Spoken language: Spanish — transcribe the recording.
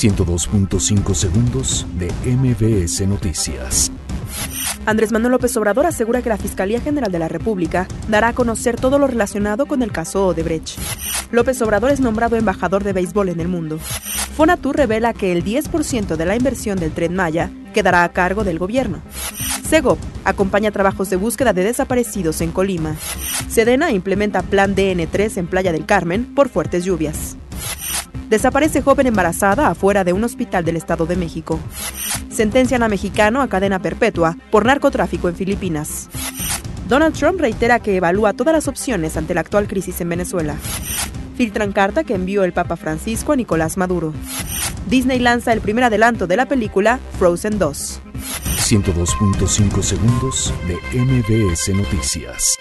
102.5 segundos de MBS Noticias. Andrés Manuel López Obrador asegura que la Fiscalía General de la República dará a conocer todo lo relacionado con el caso Odebrecht. López Obrador es nombrado embajador de béisbol en el mundo. Fonatur revela que el 10% de la inversión del tren Maya quedará a cargo del gobierno. Segov acompaña trabajos de búsqueda de desaparecidos en Colima. Sedena implementa Plan DN3 en Playa del Carmen por fuertes lluvias. Desaparece joven embarazada afuera de un hospital del Estado de México. Sentencian a mexicano a cadena perpetua por narcotráfico en Filipinas. Donald Trump reitera que evalúa todas las opciones ante la actual crisis en Venezuela. Filtran carta que envió el Papa Francisco a Nicolás Maduro. Disney lanza el primer adelanto de la película Frozen 2. 102.5 segundos de MBS Noticias.